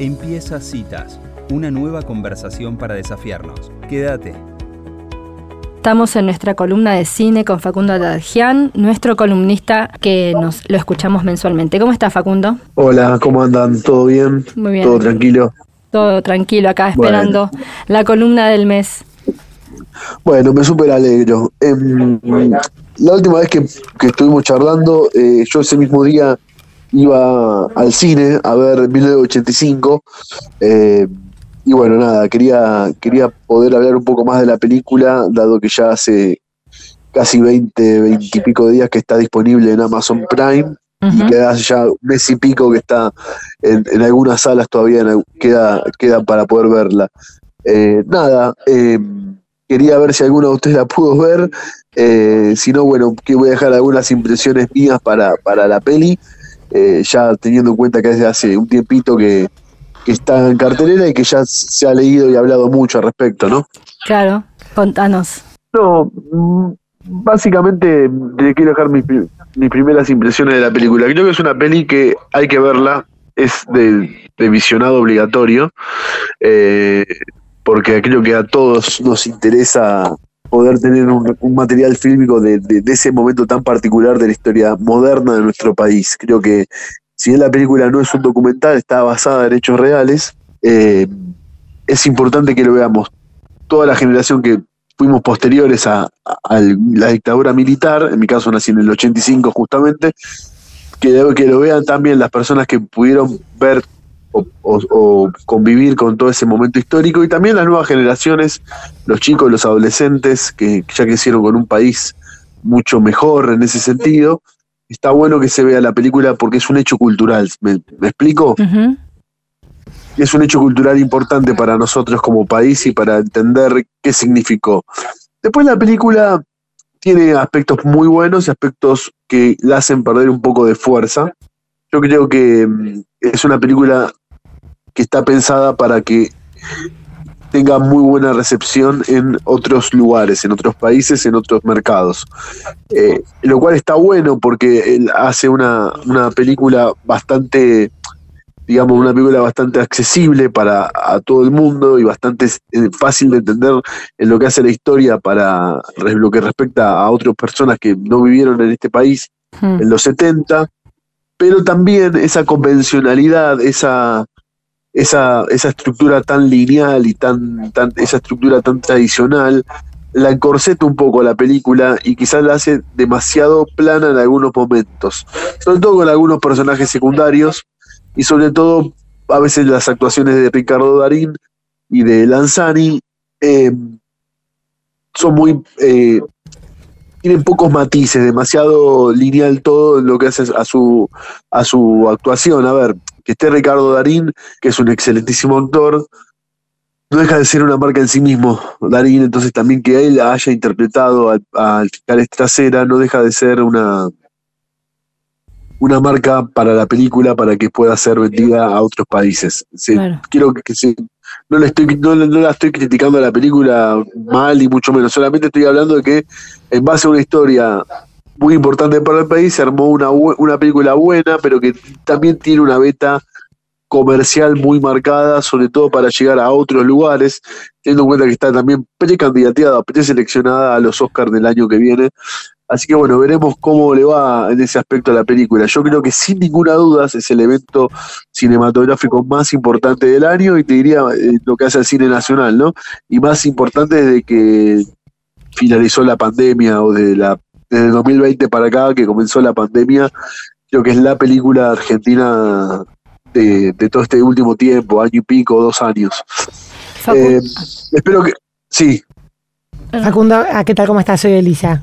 Empieza Citas, una nueva conversación para desafiarnos. Quédate. Estamos en nuestra columna de cine con Facundo Aladjian, nuestro columnista que nos lo escuchamos mensualmente. ¿Cómo está Facundo? Hola, ¿cómo andan? ¿Todo bien? Muy bien. ¿Todo tranquilo? Todo tranquilo acá esperando la columna del mes. Bueno, me súper alegro. Em, la última vez que, estuvimos charlando, eh, yo ese mismo día iba al cine a ver 1985. Eh, y bueno, nada, quería, quería poder hablar un poco más de la película, dado que ya hace casi 20, 20 y pico de días que está disponible en Amazon Prime. Y que hace ya un mes y pico que está en, algunas salas todavía queda, queda para poder verla. Eh, nada, eh, quería ver si alguno de ustedes la pudo ver. si no, bueno, que voy a dejar algunas impresiones mías para, para la peli. Eh, ya teniendo en cuenta que desde hace un tiempito que, está en cartelera y que ya se ha leído y hablado mucho al respecto, ¿no? Claro, contanos. No, mm, básicamente le quiero dejar mis, primeras impresiones de la película. Creo que es una peli que hay que verla, es de, visionado obligatorio, eh, porque creo que a todos nos interesa poder tener un, material fílmico de, ese momento tan particular de la historia moderna de nuestro país. Creo que si bien la película no es un documental, está basada en hechos reales, eh, es importante que lo veamos. Toda la generación que fuimos posteriores a, la dictadura militar, en mi caso nací en el 85 justamente, que, que lo vean también las personas que pudieron ver o, convivir con todo ese momento histórico y también las nuevas generaciones, los chicos, los adolescentes que ya crecieron con un país mucho mejor en ese sentido. Está bueno que se vea la película porque es un hecho cultural. ¿Me, explico? Es un hecho cultural importante para nosotros como país y para entender qué significó. Después la película tiene aspectos muy buenos y aspectos que la hacen perder un poco de fuerza. Yo creo que mm, es una película que está pensada para que tenga muy buena recepción en otros lugares, en otros países, en otros mercados. Eh, lo cual está bueno porque él hace una, película bastante, digamos, una película bastante accesible para a todo el mundo y bastante eh, fácil de entender en lo que hace la historia para lo que respecta a otras personas que no vivieron en este país hmm. en los 70 pero también esa convencionalidad, esa, esa, esa estructura tan lineal y tan, tan, esa estructura tan tradicional, la encorseta un poco la película y quizás la hace demasiado plana en algunos momentos, sobre todo con algunos personajes secundarios y sobre todo a veces las actuaciones de Ricardo Darín y de Lanzani eh, son muy eh, tienen pocos matices, demasiado lineal todo lo que hace a su, a su actuación. A ver, que esté Ricardo Darín, que es un excelentísimo actor, no deja de ser una marca en sí mismo, Darín, entonces también que él haya interpretado al, al fiscal Estracera no deja de ser una, una marca para la película para que pueda ser vendida a otros países. Quiero que, no, le estoy, no, la estoy criticando a la película mal y mucho menos, solamente estoy hablando de que en base a una historia muy importante para el país se armó una, una película buena, pero que también tiene una beta comercial muy marcada, sobre todo para llegar a otros lugares, teniendo en cuenta que está también precandidateada, preseleccionada a los Oscars del año que viene. Así que bueno, veremos cómo le va en ese aspecto a la película. Yo creo que sin ninguna duda es el evento cinematográfico más importante del año y te diría eh, lo que hace el cine nacional, ¿no? Y más importante desde que finalizó la pandemia o de la desde 2020 para acá que comenzó la pandemia, creo que es la película argentina de, todo este último tiempo, año y pico, dos años. Eh, espero que sí. Facundo, ¿qué tal? ¿Cómo estás? Soy Elisa.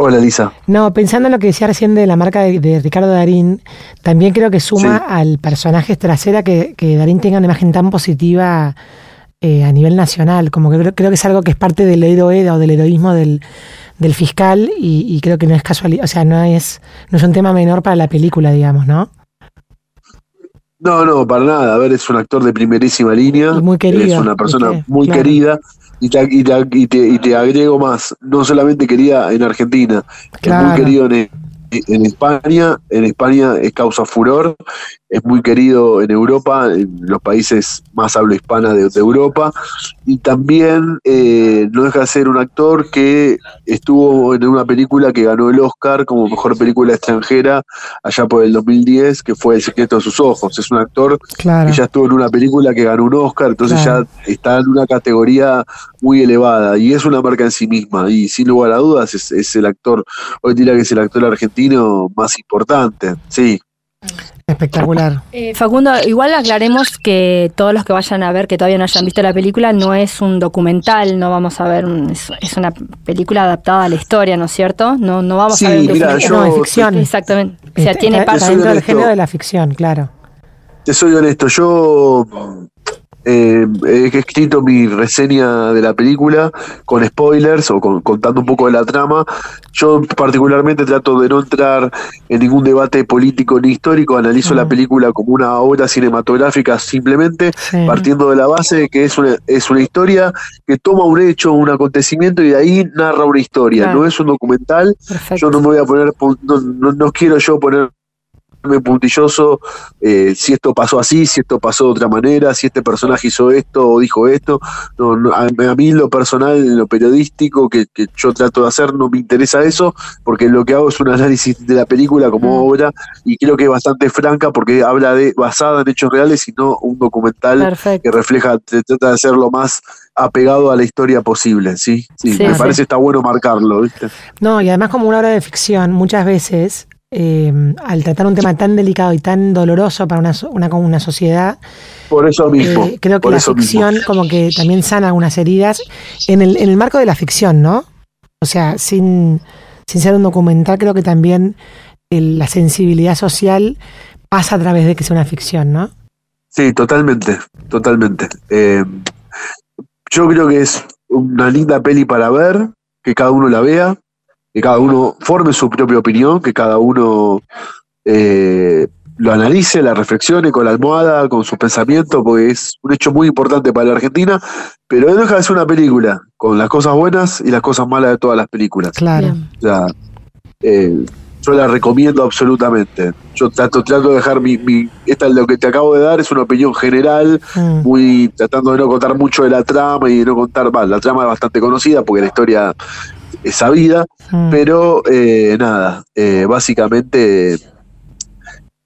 Hola, Lisa. No, pensando en lo que decía recién de la marca de, Ricardo Darín, también creo que suma al personaje trasera que, Darín tenga una imagen tan positiva eh, a nivel nacional. Como que creo, que es algo que es parte del héroe o del heroísmo del, fiscal y, creo que no es casualidad, o sea, no es, no es un tema menor para la película, digamos, ¿no? No, no, para nada. A ver, es un actor de primerísima línea. muy querido. Es una persona muy querida y te, y, te, y, te, agrego más, no solamente quería en Argentina, es muy querido en, en España, en España es causa furor, es muy querido en Europa, en los países más hablo hispana de, Europa, y también eh, no deja de ser un actor que estuvo en una película que ganó el Oscar como mejor película extranjera allá por el 2010, que fue El secreto de sus ojos. Es un actor que ya estuvo en una película que ganó un Oscar, entonces ya está en una categoría muy elevada y es una marca en sí misma y sin lugar a dudas es, es el actor, hoy diría que es el actor argentino más importante, sí. Espectacular. Eh, Facundo, igual aclaremos que todos los que vayan a ver, que todavía no hayan visto la película, no es un documental, no vamos a ver, es, una película adaptada a la historia, ¿no es cierto? No, no vamos a ver un documental. no, es ficción. Exactamente. O sea, tiene parte dentro del género de la ficción, claro. Te soy honesto, yo eh, he escrito mi reseña de la película con spoilers o contando un poco de la trama. Yo particularmente trato de no entrar en ningún debate político ni histórico, analizo la película como una obra cinematográfica simplemente, partiendo de la base de que es una, es una historia que toma un hecho, un acontecimiento y de ahí narra una historia. No es un documental. Yo no me voy a poner, no, no quiero yo poner puntilloso eh, si esto pasó así, si esto pasó de otra manera, si este personaje hizo esto o dijo esto. No, a, mí lo personal, lo periodístico que, yo trato de hacer, no me interesa eso, porque lo que hago es un análisis de la película como mm. obra y creo que es bastante franca porque habla de basada en hechos reales y no un documental que refleja, trata de ser lo más apegado a la historia posible, ¿sí? Sí, me parece está bueno marcarlo, ¿viste? No, y además como una obra de ficción, muchas veces eh, al tratar un tema tan delicado y tan doloroso para una, una, una sociedad. Por eso mismo. Eh, creo que la ficción como que también sana algunas heridas en el, en el marco de la ficción, ¿no? O sea, sin, sin ser un documental, creo que también la sensibilidad social pasa a través de que sea una ficción, ¿no? Sí, totalmente, totalmente. Eh, yo creo que es una linda peli para ver, que cada uno la vea que cada uno forme su propia opinión, que cada uno eh, lo analice, la reflexione con la almohada, con sus pensamientos, porque es un hecho muy importante para la Argentina, pero no deja de ser una película, con las cosas buenas y las cosas malas de todas las películas. Claro. Eh, yo la recomiendo absolutamente. Yo trato, trato de dejar mi, mi, esta lo que te acabo de dar es una opinión general, mm. muy tratando de no contar mucho de la trama y de no contar más. La trama es bastante conocida porque la historia esa vida, mm. pero eh, nada, eh, básicamente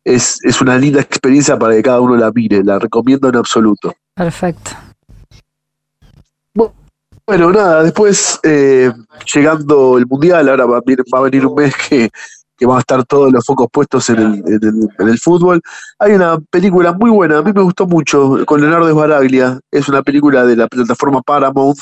es, es una linda experiencia para que cada uno la mire, la recomiendo en absoluto. Perfecto. Bueno, nada, después eh, llegando el Mundial, ahora va a venir un mes que que van a estar todos los focos puestos en el, en el, fútbol. Hay una película muy buena, a mí me gustó mucho, con Leonardo Esbaraglia, es una película de la plataforma Paramount,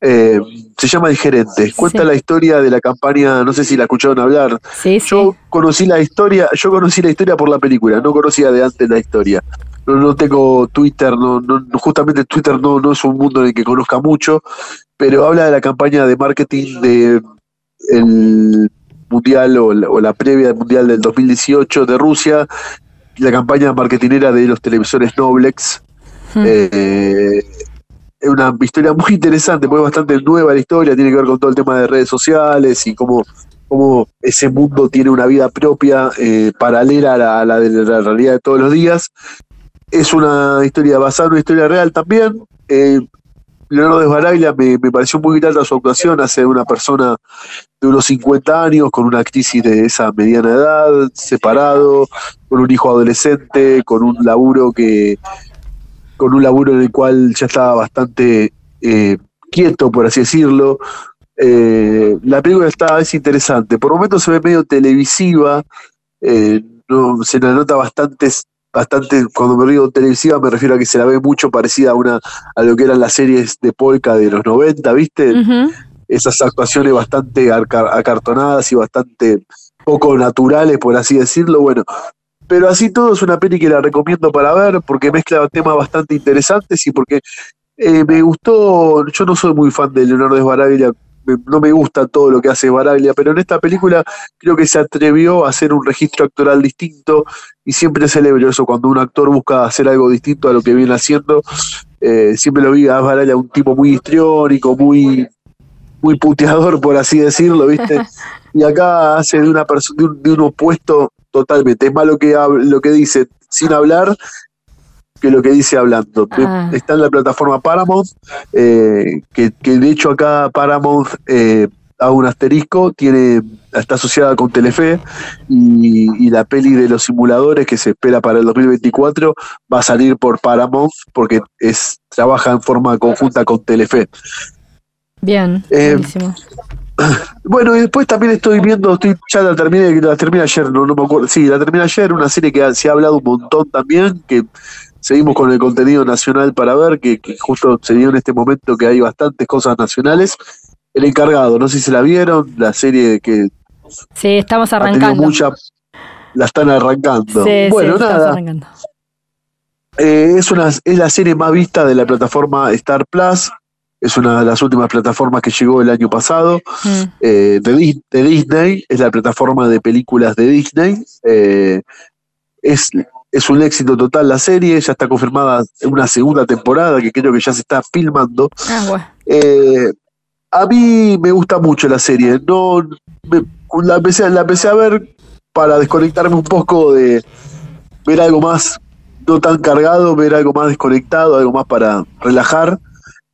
eh, se llama El Gerente, cuenta la historia de la campaña, no sé si la escucharon hablar. yo conocí la historia, yo conocí la historia por la película, no conocía de antes la historia. No, no tengo Twitter, no, no, justamente Twitter no, no es un mundo en el que conozca mucho, pero habla de la campaña de marketing de el mundial o la, previa del mundial del 2018 de Rusia, la campaña marketinera de los televisores Noblex. Hmm. Eh, es una historia muy interesante, porque es bastante nueva la historia, tiene que ver con todo el tema de redes sociales y cómo, cómo ese mundo tiene una vida propia, eh, paralela a la, de la realidad de todos los días. Es una historia basada en una historia real también. Eh, Leonardo Desbaraglia me, me pareció muy grata su actuación, hace una persona de unos 50 años, con una crisis de esa mediana edad, separado, con un hijo adolescente, con un laburo que con un laburo en el cual ya estaba bastante eh, quieto, por así decirlo. Eh, la película está, es interesante. Por momentos se ve medio televisiva, eh, no, se la nota bastante bastante, cuando me digo televisiva me refiero a que se la ve mucho parecida a una a lo que eran las series de polka de los 90, ¿viste? Esas actuaciones bastante acartonadas y bastante poco naturales, por así decirlo, bueno. Pero así todo es una peli que la recomiendo para ver porque mezcla temas bastante interesantes y porque eh, me gustó, yo no soy muy fan de Leonardo Sbaraglia no me gusta todo lo que hace Baraglia, pero en esta película creo que se atrevió a hacer un registro actoral distinto y siempre celebro eso cuando un actor busca hacer algo distinto a lo que viene haciendo. Eh, siempre lo vi a Baraglia un tipo muy histriónico, muy muy puteador, por así decirlo, ¿viste? Y acá hace de una persona de un, opuesto totalmente. Es más lo que, lo que dice sin hablar que lo que dice hablando. Ah. Está en la plataforma Paramount, eh, que, de hecho acá Paramount eh, a un asterisco, tiene, está asociada con Telefe y, la peli de los simuladores que se espera para el 2024 va a salir por Paramount porque es trabaja en forma conjunta con Telefe. Bien, eh, buenísimo. Bueno, y después también estoy viendo, estoy, ya la terminé, la terminé ayer, no, no me acuerdo, sí, la terminé ayer, una serie que se ha hablado un montón también, que seguimos con el contenido nacional para ver, que, justo se dio en este momento que hay bastantes cosas nacionales. El encargado, no sé si se la vieron, la serie que... Sí, estamos arrancando. Mucha, la están arrancando. Sí, bueno, nada. Arrancando. Eh, es, una, es la serie más vista de la plataforma Star Plus. Es una de las últimas plataformas que llegó el año pasado. Mm. Eh, de, de, Disney. Es la plataforma de películas de Disney. Eh, es es un éxito total la serie, ya está confirmada una segunda temporada que creo que ya se está filmando. Ah, eh, a mí me gusta mucho la serie, no la, empecé, la empecé a ver para desconectarme un poco de ver algo más no tan cargado, ver algo más desconectado, algo más para relajar.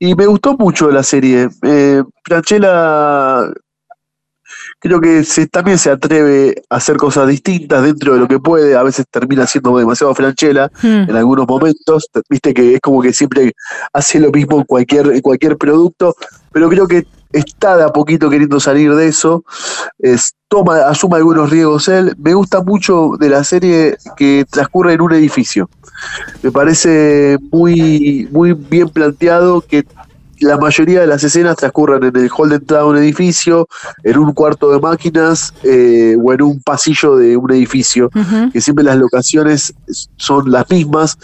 Y me gustó mucho la serie. Eh, Franchella creo que se, también se atreve a hacer cosas distintas dentro de lo que puede, a veces termina siendo demasiado franchela hmm. en algunos momentos, viste que es como que siempre hace lo mismo en cualquier, en cualquier producto, pero creo que está de a poquito queriendo salir de eso, es, toma, asuma algunos riesgos él, me gusta mucho de la serie que transcurre en un edificio, me parece muy, muy bien planteado que la mayoría de las escenas transcurren en el hall de entrada de un edificio, en un cuarto de máquinas eh, o en un pasillo de un edificio, que siempre las locaciones son las mismas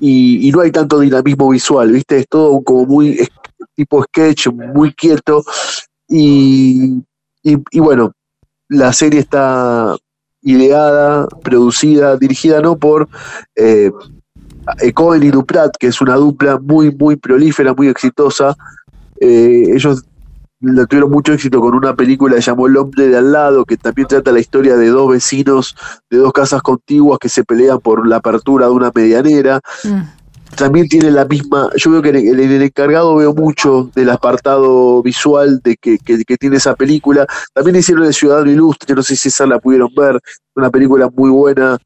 y, no hay tanto dinamismo visual, ¿viste? Es todo como muy tipo sketch, muy quieto y, y, bueno, la serie está ideada, producida, dirigida no por eh, Cohen y Duprat, que es una dupla muy, muy prolífera, muy exitosa. Eh, ellos tuvieron mucho éxito con una película que llamó El hombre de al lado, que también trata la historia de dos vecinos de dos casas contiguas que se pelean por la apertura de una medianera. Mm también tiene la misma, yo veo que en el, encargado veo mucho del apartado visual de que, tiene esa película. También hicieron El Ciudadano Ilustre, no sé si esa la pudieron ver, una película muy buena,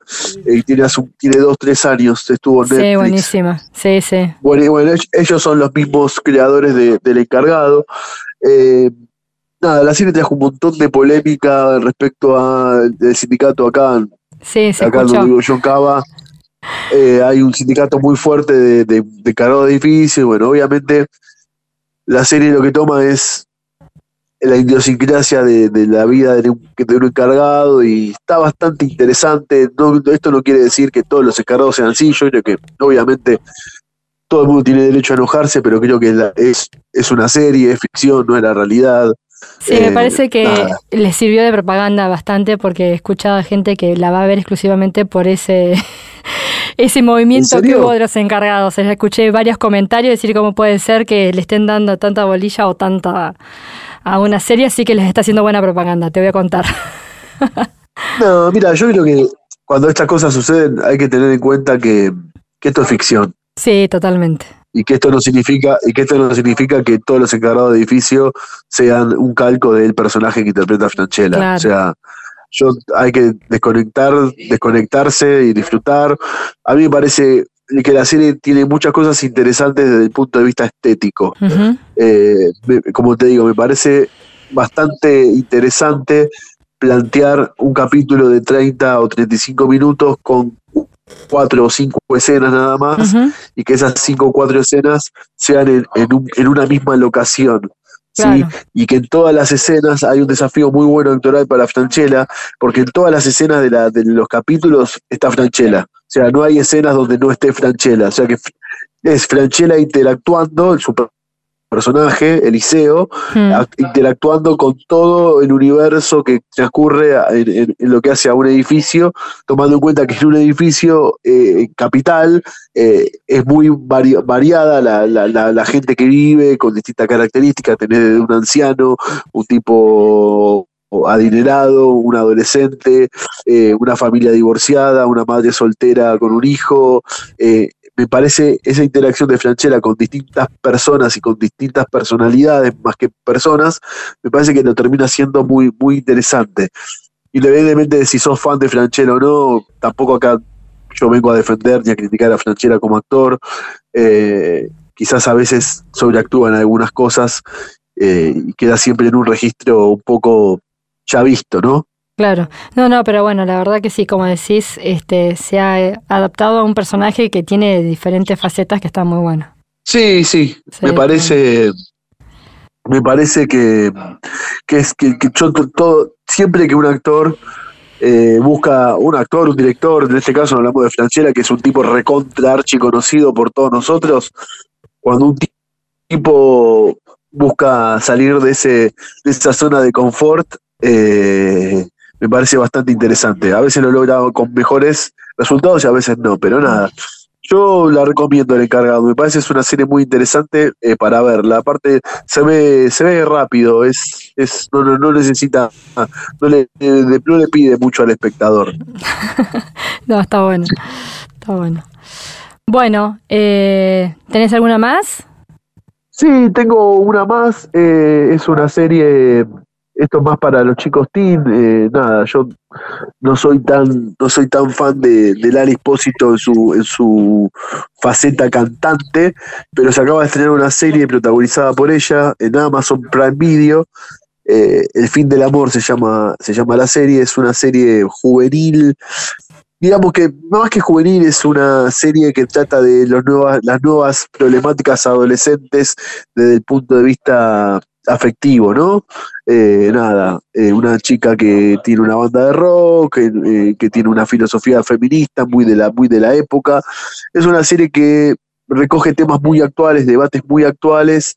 eh, tiene, tiene dos, tres años, estuvo en Netflix. Sí, buenísima, sí, sí. Bueno, bueno ellos son los mismos creadores del encargado. Eh, nada, la serie trajo un montón de polémica respecto al sindicato acá. Sí, se acá escuchó. digo John Cava eh, hay un sindicato muy fuerte de, de, de de edificios. Bueno, obviamente la serie lo que toma es la idiosincrasia de, la vida de un, de un, encargado y está bastante interesante. No, esto no quiere decir que todos los encargados sean así, yo que obviamente todo el mundo tiene derecho a enojarse, pero creo que es, es una serie, es ficción, no es la realidad. Sí, me eh, parece que les sirvió de propaganda bastante porque he escuchado a gente que la va a ver exclusivamente por ese ese movimiento que hubo de los encargados. Escuché varios comentarios decir cómo puede ser que le estén dando tanta bolilla o tanta a una serie, así que les está haciendo buena propaganda, te voy a contar. no, mira, yo creo que cuando estas cosas suceden hay que tener en cuenta que, esto es ficción. Sí, totalmente. Y que esto no significa, y que esto no significa que todos los encargados de edificio sean un calco del personaje que interpreta Franchella. O sea, yo hay que desconectar, desconectarse y disfrutar. A mí me parece que la serie tiene muchas cosas interesantes desde el punto de vista estético. Eh, como te digo, me parece bastante interesante plantear un capítulo de 30 o 35 minutos con cuatro o cinco escenas nada más y que esas cinco o cuatro escenas sean en, en una misma locación. ¿sí? Y que en todas las escenas hay un desafío muy bueno actoral para Franchella, porque en todas las escenas de, la, de los capítulos está Franchella. O sea, no hay escenas donde no esté Franchella. O sea que es Franchella interactuando, el personaje, Eliseo, Mm. act- interactuando con todo el universo que transcurre en, en- en lo que hace a un edificio, tomando en cuenta que en un edificio eh, capital eh, es muy vari- variada la, la- la- la gente que vive con distintas características, tener desde un anciano, un tipo adinerado, un adolescente, eh, una familia divorciada, una madre soltera con un hijo. eh, me parece esa interacción de Franchella con distintas personas y con distintas personalidades más que personas, me parece que lo termina siendo muy, muy interesante. Independientemente de si sos fan de Franchella o no, tampoco acá yo vengo a defender ni a criticar a Franchella como actor. eh, quizás a veces sobreactúan algunas cosas eh, y queda siempre en un registro un poco ya visto, ¿no? Claro, no, no, pero bueno, la verdad que sí, como decís, este, se ha eh, adaptado a un personaje que tiene diferentes facetas que está muy bueno. Sí, sí, Sí, me parece, me parece que, que es que, que yo to- todo, siempre que un actor eh, busca un actor, un director, en este caso hablamos de Franchella, que es un tipo recontra archi conocido por todos nosotros, cuando un ti- tipo busca salir de ese, de esa zona de confort, eh, me parece bastante interesante. A veces lo logra con mejores resultados y a veces no, pero nada. Yo la recomiendo el encargado, me parece es una serie muy interesante eh, para verla. Aparte, se ve, se ve rápido, es, es, no, no, no necesita, no le, eh, no le pide mucho al espectador. No, está bueno, está bueno. Bueno, eh, ¿tenés alguna más? Sí, tengo una más, eh, es una serie, esto es más para los chicos teen, eh, nada, yo no soy tan, no soy tan fan de, de Lali Espósito en su, en su faceta cantante, pero se acaba de estrenar una serie protagonizada por ella en Amazon Prime Video. eh, El fin del amor se llama, se llama la serie, es una serie juvenil. Digamos que más que juvenil, es una serie que trata de los nuevas, las nuevas problemáticas adolescentes desde el punto de vista afectivo, ¿no? Eh, nada, eh, una chica que tiene una banda de rock, que, eh, que tiene una filosofía feminista muy de la, muy de la época. Es una serie que recoge temas muy actuales, debates muy actuales,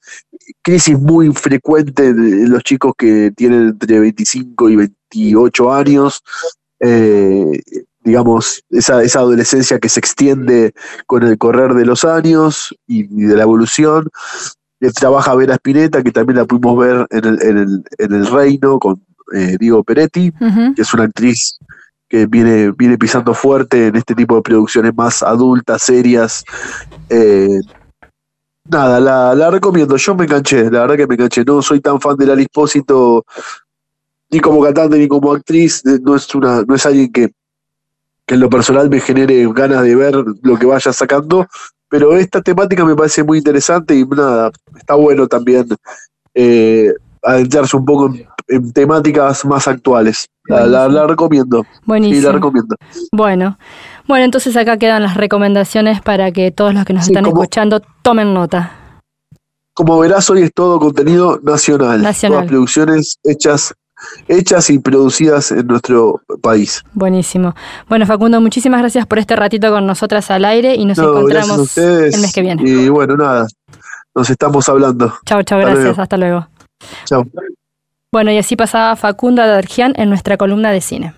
crisis muy frecuente de los chicos que tienen entre 25 y 28 años. Eh, digamos, esa, esa adolescencia que se extiende con el correr de los años y de la evolución. Eh, trabaja Vera Spinetta, que también la pudimos ver en el, en el, en el Reino con eh, Diego Peretti, que es una actriz que viene, viene pisando fuerte en este tipo de producciones más adultas, serias. Eh, nada, la, la recomiendo. Yo me enganché, la verdad que me enganché. No soy tan fan de Espósito, ni como cantante ni como actriz. No es, una, no es alguien que, que en lo personal me genere ganas de ver lo que vaya sacando. Pero esta temática me parece muy interesante y nada, está bueno también eh, adentrarse un poco en, en temáticas más actuales. La, la- la recomiendo. Sí, Buenísimo. la recomiendo. Bueno, bueno, entonces acá quedan las recomendaciones para que todos los que nos Sí, están como- escuchando tomen nota. Como verás, hoy es todo contenido nacional. Nacional. Todas producciones hechas, hechas y producidas en nuestro país. Buenísimo. Bueno, Facundo, muchísimas gracias por este ratito con nosotras al aire y nos No, encontramos ustedes. el mes que viene. Y bueno, nada, nos estamos hablando. Chao, chao, gracias. luego. Hasta luego. Chao. Bueno, y así pasaba Facundo Adargian en nuestra columna de cine.